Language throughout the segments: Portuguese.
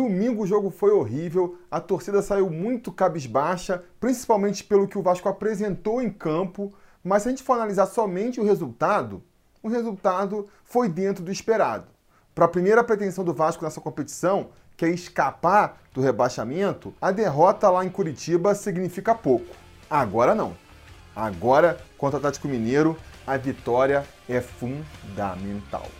Domingo o jogo foi horrível, a torcida saiu muito cabisbaixa, principalmente pelo que o Vasco apresentou em campo, mas se a gente for analisar somente o resultado, o resultado foi dentro do esperado. Para a primeira pretensão do Vasco nessa competição, que é escapar do rebaixamento, a derrota lá em Curitiba significa pouco. Agora não. Agora, contra o Atlético Mineiro, a vitória é fundamental.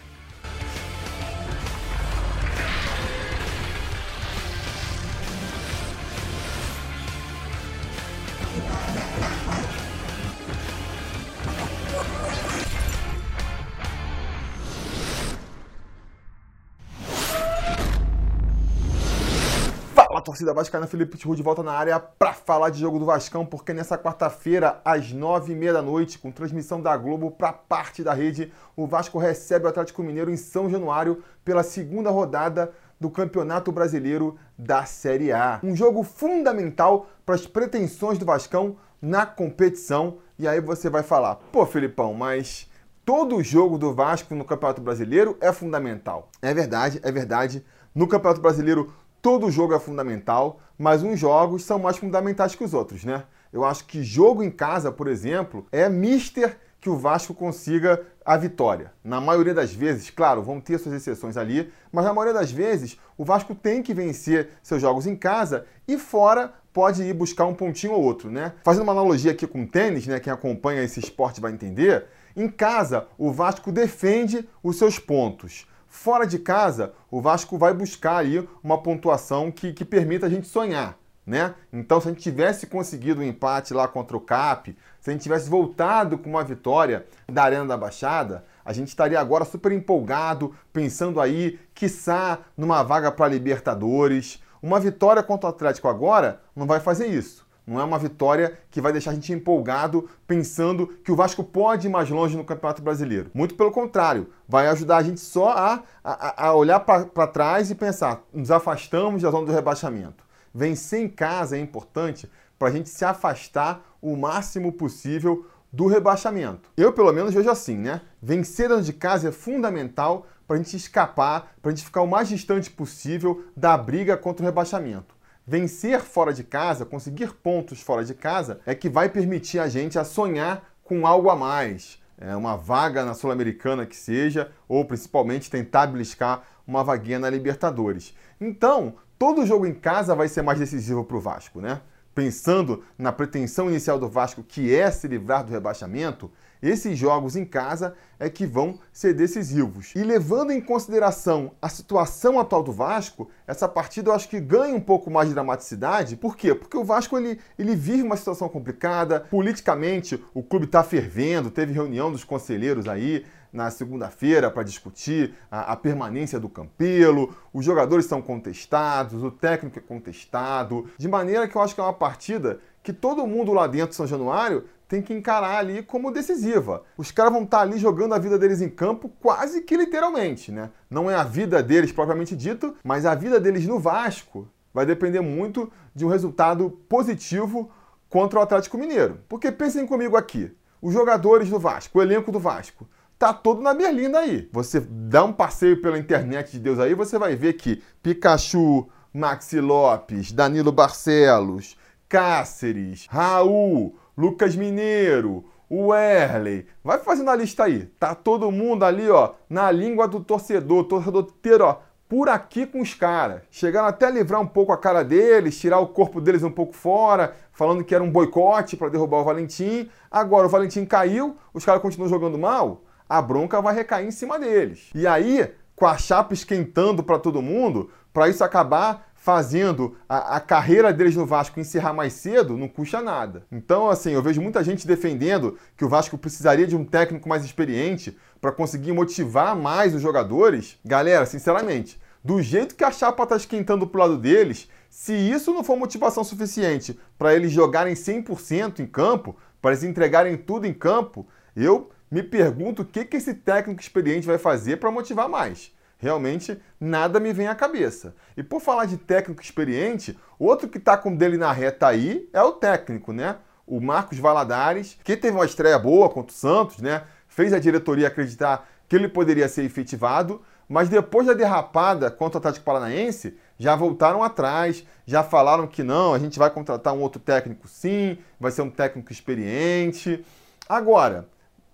Fala torcida vascaína, Felipe Tiru de volta na área para falar de jogo do Vascão, porque nessa quarta-feira, às nove e meia da noite, com transmissão da Globo para parte da rede, o Vasco recebe o Atlético Mineiro em São Januário pela segunda rodada do Campeonato Brasileiro da Série A. Um jogo fundamental para as pretensões do Vascão na competição. E aí você vai falar, pô Felipão, mas todo jogo do Vasco no Campeonato Brasileiro é fundamental. É verdade, é verdade. No Campeonato Brasileiro todo jogo é fundamental, mas uns jogos são mais fundamentais que os outros, né? Eu acho que jogo em casa, por exemplo, é mister que o Vasco consiga a vitória. Na maioria das vezes, claro, vão ter suas exceções ali, mas na maioria das vezes o Vasco tem que vencer seus jogos em casa e fora pode ir buscar um pontinho ou outro, né? Fazendo uma analogia aqui com o tênis, né? Quem acompanha esse esporte vai entender. Em casa, o Vasco defende os seus pontos. Fora de casa, o Vasco vai buscar aí uma pontuação que, que permita a gente sonhar. Né? Então, se a gente tivesse conseguido um empate lá contra o CAP, se a gente tivesse voltado com uma vitória da Arena da Baixada, a gente estaria agora super empolgado, pensando aí, quiçá, numa vaga para Libertadores. Uma vitória contra o Atlético agora não vai fazer isso. Não é uma vitória que vai deixar a gente empolgado pensando que o Vasco pode ir mais longe no Campeonato Brasileiro. Muito pelo contrário, vai ajudar a gente só a, a, a olhar para trás e pensar: nos afastamos da zona do rebaixamento. Vencer em casa é importante para a gente se afastar o máximo possível do rebaixamento. Eu, pelo menos, vejo assim, né? Vencer dentro de casa é fundamental para a gente escapar, para a gente ficar o mais distante possível da briga contra o rebaixamento. Vencer fora de casa, conseguir pontos fora de casa, é que vai permitir a gente a sonhar com algo a mais. É uma vaga na Sul-Americana que seja, ou principalmente tentar beliscar uma vaguinha na Libertadores. Então, todo jogo em casa vai ser mais decisivo para o Vasco, né? Pensando na pretensão inicial do Vasco, que é se livrar do rebaixamento, esses jogos em casa é que vão ser decisivos. E levando em consideração a situação atual do Vasco, essa partida eu acho que ganha um pouco mais de dramaticidade. Por quê? Porque o Vasco ele, ele vive uma situação complicada, politicamente o clube está fervendo, teve reunião dos conselheiros aí na segunda-feira para discutir a, a, permanência do Campelo, os jogadores são contestados, o técnico é contestado, de maneira que eu acho que é uma partida que todo mundo lá dentro de São Januário tem que encarar ali como decisiva. Os caras vão estar ali jogando a vida deles em campo quase que literalmente, né? Não é a vida deles propriamente dito, mas a vida deles no Vasco vai depender muito de um resultado positivo contra o Atlético Mineiro. Porque pensem comigo aqui, os jogadores do Vasco, o elenco do Vasco, tá todo na berlinda aí. Você dá um passeio pela internet de Deus aí, você vai ver que Pikachu, Maxi Lopes, Danilo Barcelos, Cáceres, Raul, Lucas Mineiro, o Erley. Vai fazendo a lista aí. Tá todo mundo ali, ó, na língua do torcedor, torcedor inteiro, ó, por aqui com os caras. Chegaram até a livrar um pouco a cara deles, tirar o corpo deles um pouco fora, falando que era um boicote para derrubar o Valentim. Agora o Valentim caiu, os caras continuam jogando mal, a bronca vai recair em cima deles. E aí, com a chapa esquentando para todo mundo, para isso acabar fazendo a, a, carreira deles no Vasco encerrar mais cedo, não custa nada. Então, assim, eu vejo muita gente defendendo que o Vasco precisaria de um técnico mais experiente para conseguir motivar mais os jogadores. Galera, sinceramente, do jeito que a chapa está esquentando pro lado deles, se isso não for motivação suficiente para eles jogarem 100% em campo, para eles entregarem tudo em campo, eu me pergunto o que, que esse técnico experiente vai fazer para motivar mais. Realmente nada me vem à cabeça. E por falar de técnico experiente, outro que está com dele na reta aí é o técnico, né? O Marcos Valadares, que teve uma estreia boa contra o Santos, né? Fez a diretoria acreditar que ele poderia ser efetivado, mas depois da derrapada contra o Atlético Paranaense, já voltaram atrás, já falaram que não, a gente vai contratar um outro técnico sim, vai ser um técnico experiente. Agora,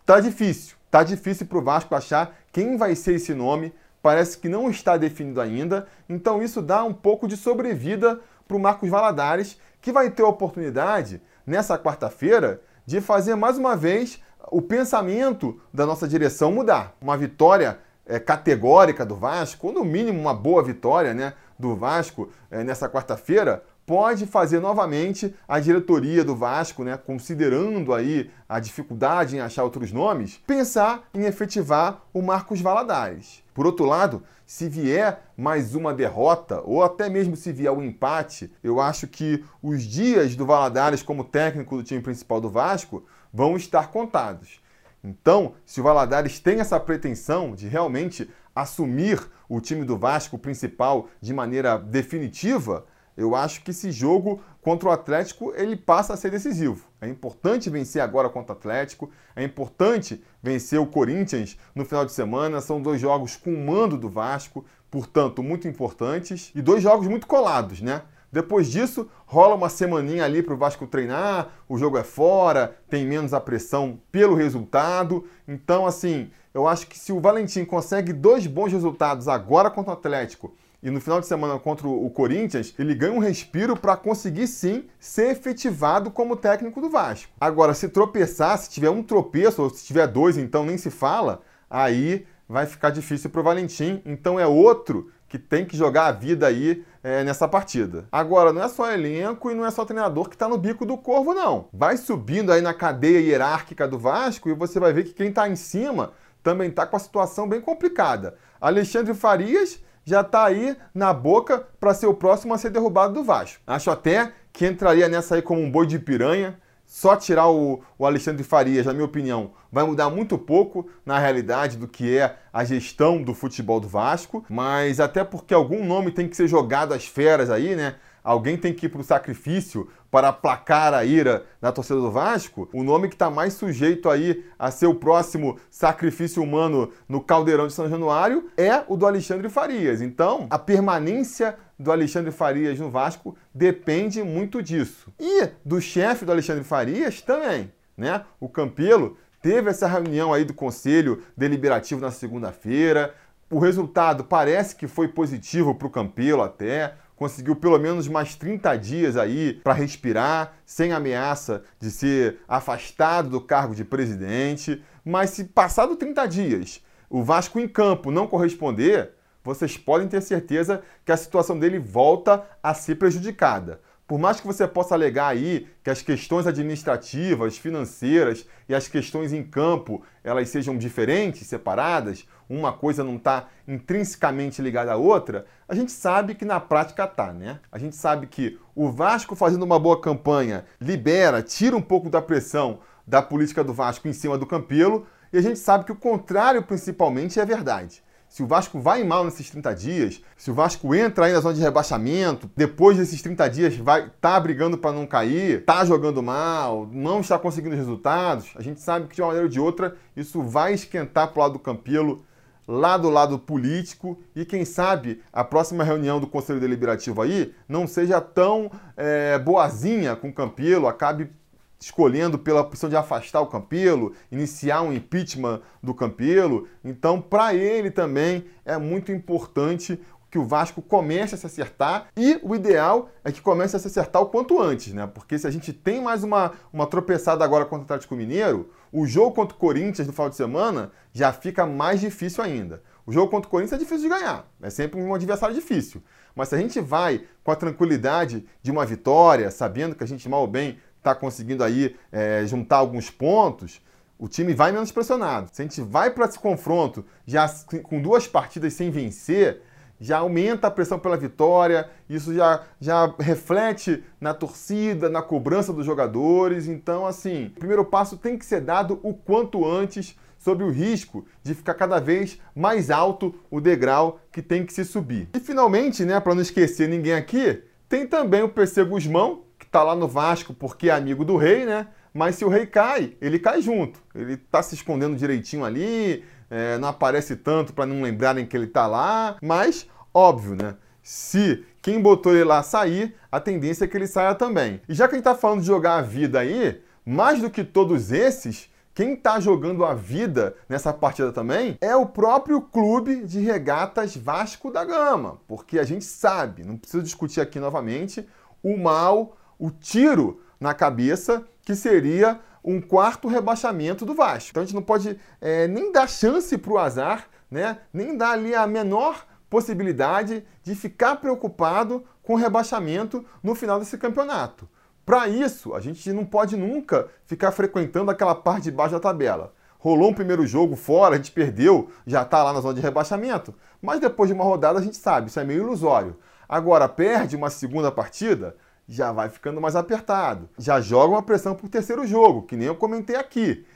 tá difícil, tá difícil para o Vasco achar quem vai ser esse nome, parece que não está definido ainda, então isso dá um pouco de sobrevida para o Marcos Valadares, que vai ter a oportunidade, nessa quarta-feira, de fazer mais uma vez o pensamento da nossa direção mudar. Uma vitória é, categórica do Vasco, ou no mínimo uma boa vitória né, do Vasco é, nessa quarta-feira, pode fazer novamente a diretoria do Vasco, né, considerando aí a dificuldade em achar outros nomes, pensar em efetivar o Marcos Valadares. Por outro lado, se vier mais uma derrota, ou até mesmo se vier um empate, eu acho que os dias do Valadares como técnico do time principal do Vasco vão estar contados. Então, se o Valadares tem essa pretensão de realmente assumir o time do Vasco principal de maneira definitiva, eu acho que esse jogo contra o Atlético ele passa a ser decisivo. É importante vencer agora contra o Atlético, é importante vencer o Corinthians no final de semana. São dois jogos com mando do Vasco, portanto, muito importantes e dois jogos muito colados, né? Depois disso, rola uma semaninha ali para o Vasco treinar, o jogo é fora, tem menos a pressão pelo resultado. Então, assim, eu acho que se o Valentim consegue dois bons resultados agora contra o Atlético e no final de semana contra o Corinthians, ele ganha um respiro para conseguir sim ser efetivado como técnico do Vasco. Agora, se tropeçar, se tiver um tropeço, ou se tiver dois, então nem se fala, aí vai ficar difícil para o Valentim. Então é outro que tem que jogar a vida aí é, nessa partida. Agora, não é só elenco e não é só treinador que está no bico do corvo, não. Vai subindo aí na cadeia hierárquica do Vasco e você vai ver que quem está em cima também está com a situação bem complicada. Alexandre Farias já está aí na boca para ser o próximo a ser derrubado do Vasco. Acho até que entraria nessa aí como um boi de piranha. Só tirar o, o Alexandre Farias, na minha opinião, vai mudar muito pouco na realidade do que é a gestão do futebol do Vasco, mas até porque algum nome tem que ser jogado às feras aí, né? alguém tem que ir para o sacrifício para aplacar a ira da torcida do Vasco, o nome que está mais sujeito aí a ser o próximo sacrifício humano no caldeirão de São Januário é o do Alexandre Farias. Então, a permanência do Alexandre Farias no Vasco depende muito disso. E do chefe do Alexandre Farias também, né? O Campelo teve essa reunião aí do Conselho Deliberativo na segunda-feira. O resultado parece que foi positivo para o Campelo até conseguiu pelo menos mais 30 dias aí para respirar, sem ameaça de ser afastado do cargo de presidente. Mas se passado 30 dias o Vasco em campo não corresponder, vocês podem ter certeza que a situação dele volta a ser prejudicada. Por mais que você possa alegar aí que as questões administrativas, financeiras e as questões em campo elas sejam diferentes, separadas, uma coisa não está intrinsecamente ligada à outra, a gente sabe que na prática está, né? A gente sabe que o Vasco fazendo uma boa campanha libera, tira um pouco da pressão da política do Vasco em cima do Campelo, e a gente sabe que o contrário principalmente é verdade se o Vasco vai mal nesses 30 dias, se o Vasco entra aí na zona de rebaixamento, depois desses 30 dias vai tá brigando para não cair, tá jogando mal, não está conseguindo resultados, a gente sabe que de uma maneira ou de outra isso vai esquentar pro lado do Campelo, lá do lado político e quem sabe a próxima reunião do Conselho Deliberativo aí não seja tão é, boazinha com o Campelo, acabe escolhendo pela opção de afastar o Campelo, iniciar um impeachment do Campelo. Então, para ele também é muito importante que o Vasco comece a se acertar e o ideal é que comece a se acertar o quanto antes, né? Porque se a gente tem mais uma, uma tropeçada agora contra o Atlético Mineiro, o jogo contra o Corinthians no final de semana já fica mais difícil ainda. O jogo contra o Corinthians é difícil de ganhar, é sempre um adversário difícil. Mas se a gente vai com a tranquilidade de uma vitória, sabendo que a gente mal ou bem está conseguindo aí é, juntar alguns pontos, o time vai menos pressionado. Se a gente vai para esse confronto já com duas partidas sem vencer, já aumenta a pressão pela vitória, isso já, já reflete na torcida, na cobrança dos jogadores. Então, assim, o primeiro passo tem que ser dado o quanto antes sobre o risco de ficar cada vez mais alto o degrau que tem que se subir. E finalmente, né, para não esquecer ninguém aqui, tem também o PC Guzmão, tá lá no Vasco porque é amigo do rei, né? Mas se o rei cai, ele cai junto. Ele tá se escondendo direitinho ali, é, não aparece tanto para não lembrarem que ele tá lá. Mas, óbvio, né? Se quem botou ele lá sair, a tendência é que ele saia também. E já que a gente está falando de jogar a vida aí, mais do que todos esses, quem está jogando a vida nessa partida também é o próprio clube de regatas Vasco da Gama, porque a gente sabe, não preciso discutir aqui novamente, o mal, o tiro na cabeça que seria um quarto rebaixamento do Vasco. Então a gente não pode é, nem dar chance para o azar, né? nem dar ali a menor possibilidade de ficar preocupado com o rebaixamento no final desse campeonato. Para isso, a gente não pode nunca ficar frequentando aquela parte de baixo da tabela. Rolou um primeiro jogo fora, a gente perdeu, já está lá na zona de rebaixamento, mas depois de uma rodada a gente sabe, isso é meio ilusório. Agora, perde uma segunda partida, já vai ficando mais apertado. Já joga uma pressão para o terceiro jogo, que nem eu comentei aqui.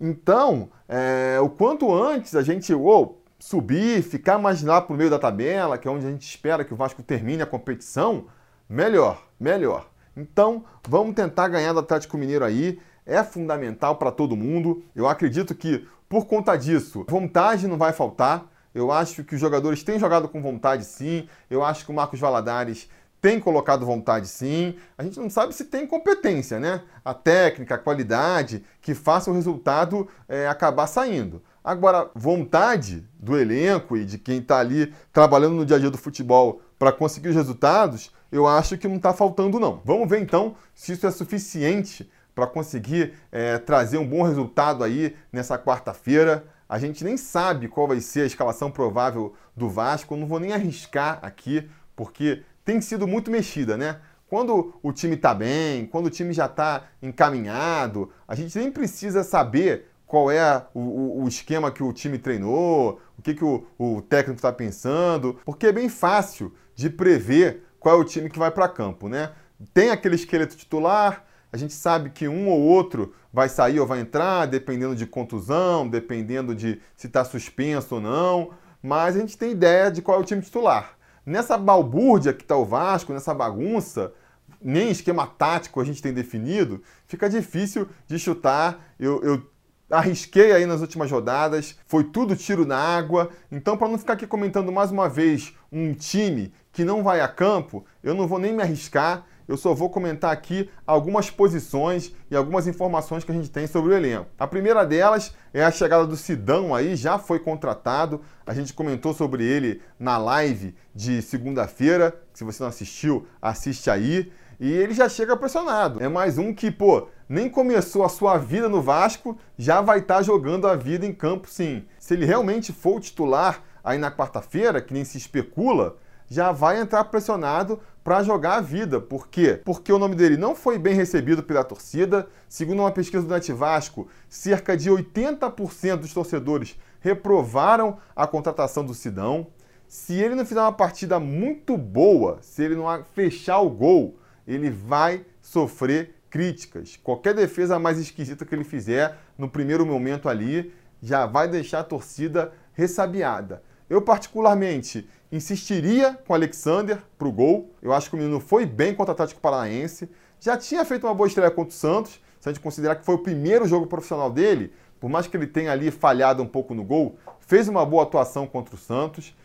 Então, é, o quanto antes a gente ou subir, ficar mais lá para o meio da tabela, que é onde a gente espera que o Vasco termine a competição, melhor, melhor. Então, vamos tentar ganhar do Atlético Mineiro aí. É fundamental para todo mundo. Eu acredito que, por conta disso, vontade não vai faltar. Eu acho que os jogadores têm jogado com vontade, sim. Eu acho que o Marcos Valadares tem colocado vontade, sim. A gente não sabe se tem competência, né? A técnica, a qualidade que faça o resultado é, acabar saindo. Agora, vontade do elenco e de quem está ali trabalhando no dia a dia do futebol para conseguir os resultados, eu acho que não está faltando, não. Vamos ver então se isso é suficiente para conseguir é, trazer um bom resultado aí nessa quarta-feira. A gente nem sabe qual vai ser a escalação provável do Vasco, eu não vou nem arriscar aqui, porque tem sido muito mexida, né? Quando o time está bem, quando o time já está encaminhado, a gente nem precisa saber qual é o, o, esquema que o time treinou, o que, que o, o técnico está pensando, porque é bem fácil de prever qual é o time que vai para campo, né? Tem aquele esqueleto titular, a gente sabe que um ou outro vai sair ou vai entrar, dependendo de contusão, dependendo de se está suspenso ou não, mas a gente tem ideia de qual é o time titular. Nessa balbúrdia que está o Vasco, nessa bagunça, nem esquema tático a gente tem definido, fica difícil de chutar. Eu, eu arrisquei aí nas últimas rodadas, foi tudo tiro na água. Então, para não ficar aqui comentando mais uma vez um time que não vai a campo, eu não vou nem me arriscar. Eu só vou comentar aqui algumas posições e algumas informações que a gente tem sobre o elenco. A primeira delas é a chegada do Sidão aí, já foi contratado. A gente comentou sobre ele na live de segunda-feira. Se você não assistiu, assiste aí. E ele já chega pressionado. É mais um que, pô, nem começou a sua vida no Vasco, já vai estar tá jogando a vida em campo sim. Se ele realmente for o titular aí na quarta-feira, que nem se especula, já vai entrar pressionado para jogar a vida. Por quê? Porque o nome dele não foi bem recebido pela torcida. Segundo uma pesquisa do Net Vasco, cerca de 80% dos torcedores reprovaram a contratação do Sidão. Se ele não fizer uma partida muito boa, se ele não fechar o gol, ele vai sofrer críticas. Qualquer defesa mais esquisita que ele fizer no primeiro momento ali já vai deixar a torcida ressabiada. Eu, particularmente, insistiria com Alexander para o gol. Eu acho que o menino foi bem contra o Atlético Paranaense. Já tinha feito uma boa estreia contra o Santos, se a gente considerar que foi o primeiro jogo profissional dele, por mais que ele tenha ali falhado um pouco no gol, fez uma boa atuação contra o Santos,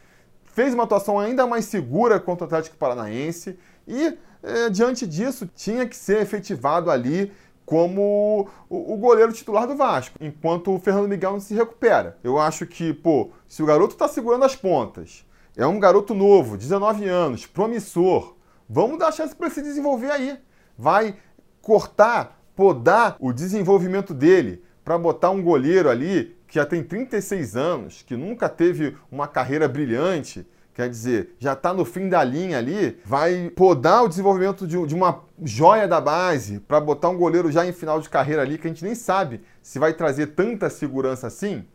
fez uma atuação ainda mais segura contra o Atlético Paranaense e é, diante disso, tinha que ser efetivado ali como o, o, goleiro titular do Vasco, enquanto o Fernando Miguel não se recupera. Eu acho que, pô, se o garoto está segurando as pontas, é um garoto novo, 19 anos, promissor, vamos dar chance para se desenvolver aí. Vai cortar, podar o desenvolvimento dele para botar um goleiro ali que já tem 36 anos, que nunca teve uma carreira brilhante, quer dizer, já está no fim da linha ali, vai podar o desenvolvimento de, de uma joia da base para botar um goleiro já em final de carreira ali, que a gente nem sabe se vai trazer tanta segurança assim.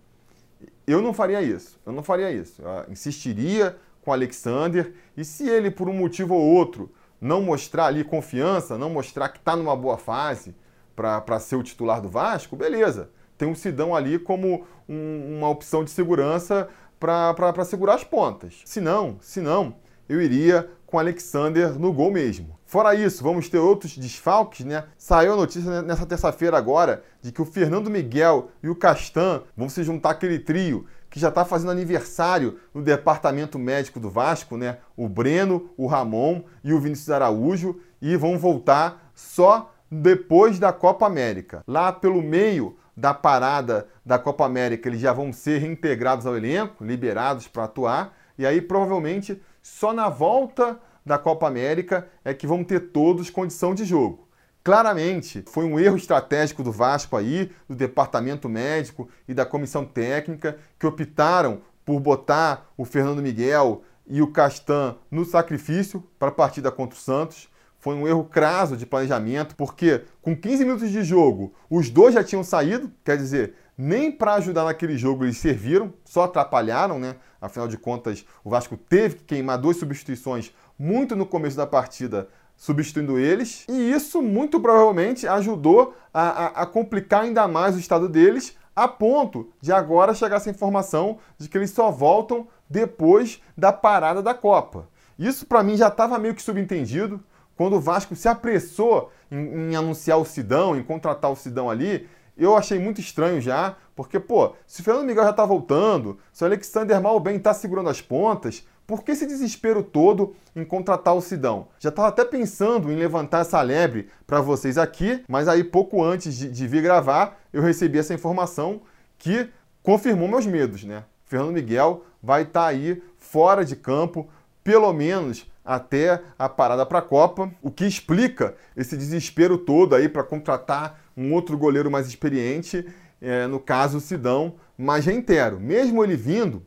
Eu não faria isso. Eu não faria isso. Eu insistiria com o Alexander e se ele, por um motivo ou outro, não mostrar ali confiança, não mostrar que está numa boa fase para ser o titular do Vasco, beleza. Tem um Sidão ali como um, uma opção de segurança para segurar as pontas. Se não, se não, eu iria com Alexander no gol mesmo. Fora isso, vamos ter outros desfalques, né? Saiu a notícia nessa terça-feira agora de que o Fernando Miguel e o Castan vão se juntar aquele trio que já está fazendo aniversário no departamento médico do Vasco, né? O Breno, o Ramon e o Vinícius Araújo, e vão voltar só depois da Copa América. Lá pelo meio da parada da Copa América, eles já vão ser reintegrados ao elenco, liberados para atuar, e aí provavelmente só na volta da Copa América é que vão ter todos condição de jogo. Claramente, foi um erro estratégico do Vasco aí, do departamento médico e da comissão técnica, que optaram por botar o Fernando Miguel e o Castan no sacrifício para a partida contra o Santos. Foi um erro craso de planejamento, porque com 15 minutos de jogo, os dois já tinham saído, quer dizer, nem para ajudar naquele jogo eles serviram, só atrapalharam, né? Afinal de contas, o Vasco teve que queimar duas substituições muito no começo da partida, substituindo eles, e isso muito provavelmente ajudou a, a, a complicar ainda mais o estado deles, a ponto de agora chegar essa informação de que eles só voltam depois da parada da Copa. Isso para mim já estava meio que subentendido quando o Vasco se apressou em, em anunciar o Sidão, em contratar o Sidão ali, eu achei muito estranho já, porque, pô, se o Fernando Miguel já tá voltando, se o Alexander mal bem tá segurando as pontas, por que esse desespero todo em contratar o Sidão? Já estava até pensando em levantar essa lebre para vocês aqui, mas aí pouco antes de, de, vir gravar, eu recebi essa informação que confirmou meus medos, né? Fernando Miguel vai estar tá aí fora de campo, pelo menos até a parada para a Copa, o que explica esse desespero todo aí para contratar um outro goleiro mais experiente, é, no caso o Sidão. Mas reitero, mesmo ele vindo,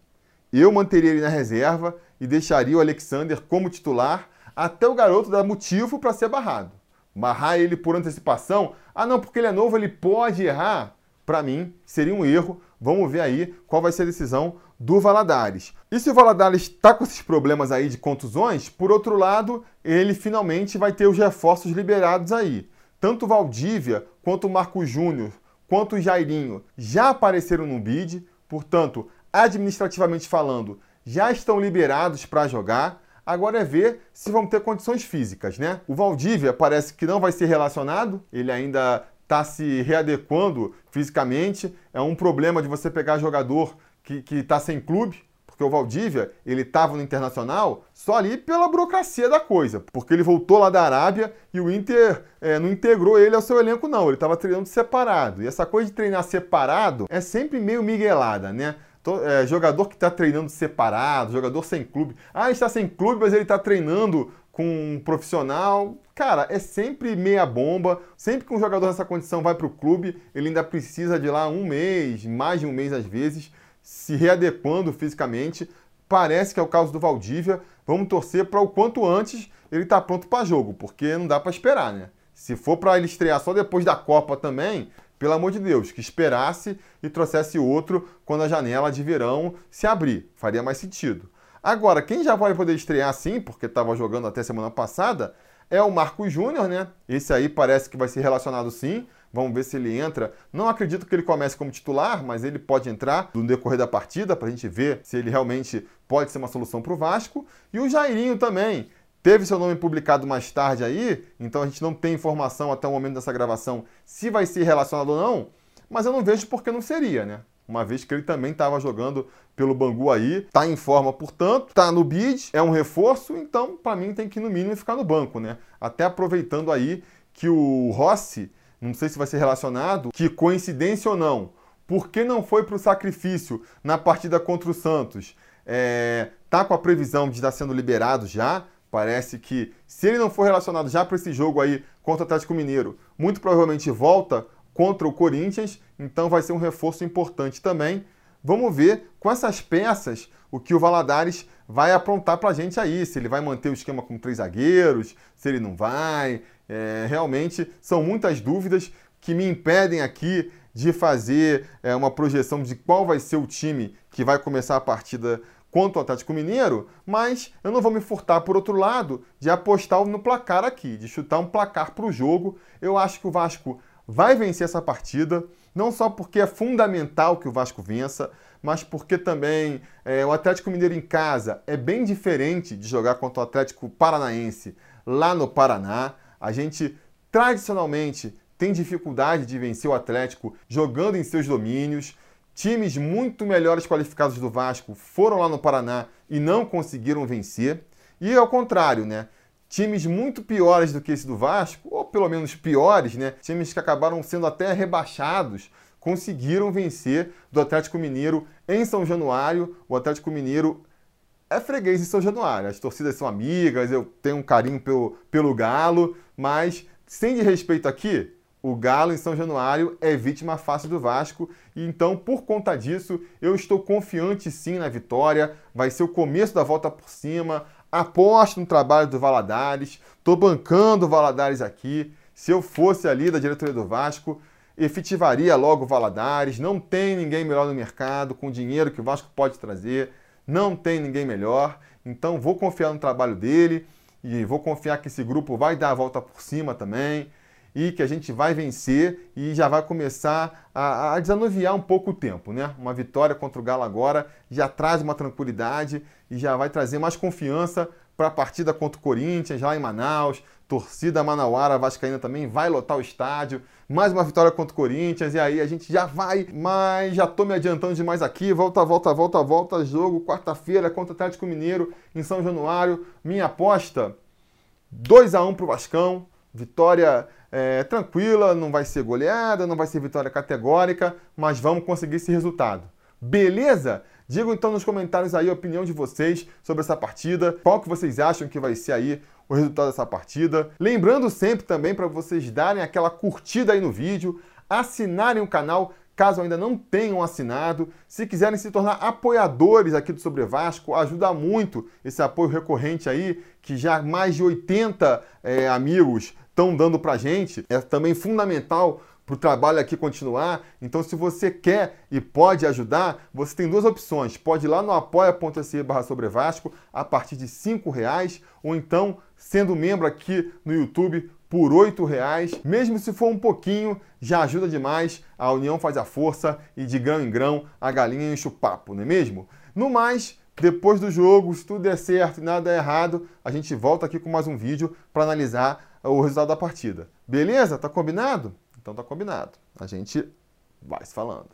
eu manteria ele na reserva e deixaria o Alexander como titular até o garoto dar motivo para ser barrado. Barrar ele por antecipação, ah não, porque ele é novo, ele pode errar. Para mim, seria um erro. Vamos ver aí qual vai ser a decisão do Valadares. E se o Valadares está com esses problemas aí de contusões, por outro lado, ele finalmente vai ter os reforços liberados aí. Tanto o Valdívia, quanto o Marco Júnior, quanto o Jairinho já apareceram no bid, portanto, administrativamente falando, já estão liberados para jogar. Agora é ver se vão ter condições físicas, né? O Valdívia parece que não vai ser relacionado, ele ainda está se readequando fisicamente. É um problema de você pegar jogador que está sem clube, porque o Valdívia, ele estava no Internacional só ali pela burocracia da coisa, porque ele voltou lá da Arábia e o Inter é, não integrou ele ao seu elenco não, ele estava treinando separado. E essa coisa de treinar separado é sempre meio miguelada, né? É, jogador que está treinando separado, jogador sem clube. Ah, está sem clube, mas ele está treinando com um profissional. Cara, é sempre meia bomba. Sempre que um jogador nessa condição vai para o clube, ele ainda precisa de lá um mês, mais de um mês às vezes se readequando fisicamente. Parece que é o caso do Valdívia. Vamos torcer para o quanto antes ele tá pronto para jogo, porque não dá para esperar, né? Se for para ele estrear só depois da Copa também, pelo amor de Deus, que esperasse e trouxesse outro quando a janela de verão se abrir. Faria mais sentido. Agora, quem já vai poder estrear sim, porque estava jogando até semana passada, é o Marcos Júnior, né? Esse aí parece que vai ser relacionado sim. Vamos ver se ele entra. Não acredito que ele comece como titular, mas ele pode entrar no decorrer da partida para a gente ver se ele realmente pode ser uma solução para o Vasco. E o Jairinho também. Teve seu nome publicado mais tarde aí, então a gente não tem informação até o momento dessa gravação se vai ser relacionado ou não, mas eu não vejo por que não seria, né? Uma vez que ele também estava jogando pelo Bangu aí, está em forma, portanto, está no bid, é um reforço, então para mim tem que no mínimo ficar no banco, né? Até aproveitando aí que o Rossi não sei se vai ser relacionado, que coincidência ou não, por que não foi para o sacrifício na partida contra o Santos? É, tá com a previsão de estar sendo liberado já. Parece que se ele não for relacionado já para esse jogo aí contra o Atlético Mineiro, muito provavelmente volta contra o Corinthians, então vai ser um reforço importante também. Vamos ver com essas peças o que o Valadares vai aprontar para a gente aí, se ele vai manter o esquema com três zagueiros, se ele não vai. É, realmente são muitas dúvidas que me impedem aqui de fazer é, uma projeção de qual vai ser o time que vai começar a partida contra o Atlético Mineiro, mas eu não vou me furtar, por outro lado, de apostar no placar aqui, de chutar um placar para o jogo. Eu acho que o Vasco vai vencer essa partida, não só porque é fundamental que o Vasco vença, mas porque também é, o Atlético Mineiro em casa é bem diferente de jogar contra o Atlético Paranaense lá no Paraná. A gente tradicionalmente tem dificuldade de vencer o Atlético jogando em seus domínios. Times muito melhores qualificados do Vasco foram lá no Paraná e não conseguiram vencer. E ao contrário, né? Times muito piores do que esse do Vasco, ou pelo menos piores, né? Times que acabaram sendo até rebaixados, conseguiram vencer do Atlético Mineiro em São Januário. O Atlético Mineiro é freguês em São Januário. As torcidas são amigas, eu tenho um carinho pelo, pelo Galo, mas sem respeito aqui, o Galo em São Januário é vítima fácil do Vasco e então, por conta disso, eu estou confiante sim na vitória. Vai ser o começo da volta por cima. Aposto no trabalho do Valadares. Estou bancando o Valadares aqui. Se eu fosse ali da diretoria do Vasco, efetivaria logo o Valadares. Não tem ninguém melhor no mercado com o dinheiro que o Vasco pode trazer. Não tem ninguém melhor. Então, vou confiar no trabalho dele e vou confiar que esse grupo vai dar a volta por cima também e que a gente vai vencer e já vai começar a, a, desanuviar um pouco o tempo, né? Uma vitória contra o Galo agora já traz uma tranquilidade e já vai trazer mais confiança para a partida contra o Corinthians lá em Manaus. Torcida Manauara Vascaína também vai lotar o estádio. Mais uma vitória contra o Corinthians e aí a gente já vai, mas já tô me adiantando demais aqui. Volta, volta, volta, volta. Jogo quarta-feira contra o Atlético Mineiro em São Januário. Minha aposta 2 a 1 para o Vascão. Vitória é, tranquila, não vai ser goleada, não vai ser vitória categórica, mas vamos conseguir esse resultado. Beleza? Digam então nos comentários aí a opinião de vocês sobre essa partida, qual que vocês acham que vai ser aí o resultado dessa partida. Lembrando sempre também para vocês darem aquela curtida aí no vídeo, assinarem o canal caso ainda não tenham assinado. Se quiserem se tornar apoiadores aqui do Sobre Vasco, ajuda muito esse apoio recorrente aí, que já mais de 80 é, amigos estão dando para gente. É também fundamental para o trabalho aqui continuar. Então, se você quer e pode ajudar, você tem duas opções. Pode ir lá no apoia.se barra sobre Vasco a partir de R$ reais, ou então sendo membro aqui no YouTube por R$ reais. Mesmo se for um pouquinho, já ajuda demais. A união faz a força e de grão em grão a galinha enche o papo, não é mesmo? No mais, depois do jogo, se tudo der certo e nada der errado, a gente volta aqui com mais um vídeo para analisar o resultado da partida. Beleza? Tá combinado? Então tá combinado. A gente vai se falando.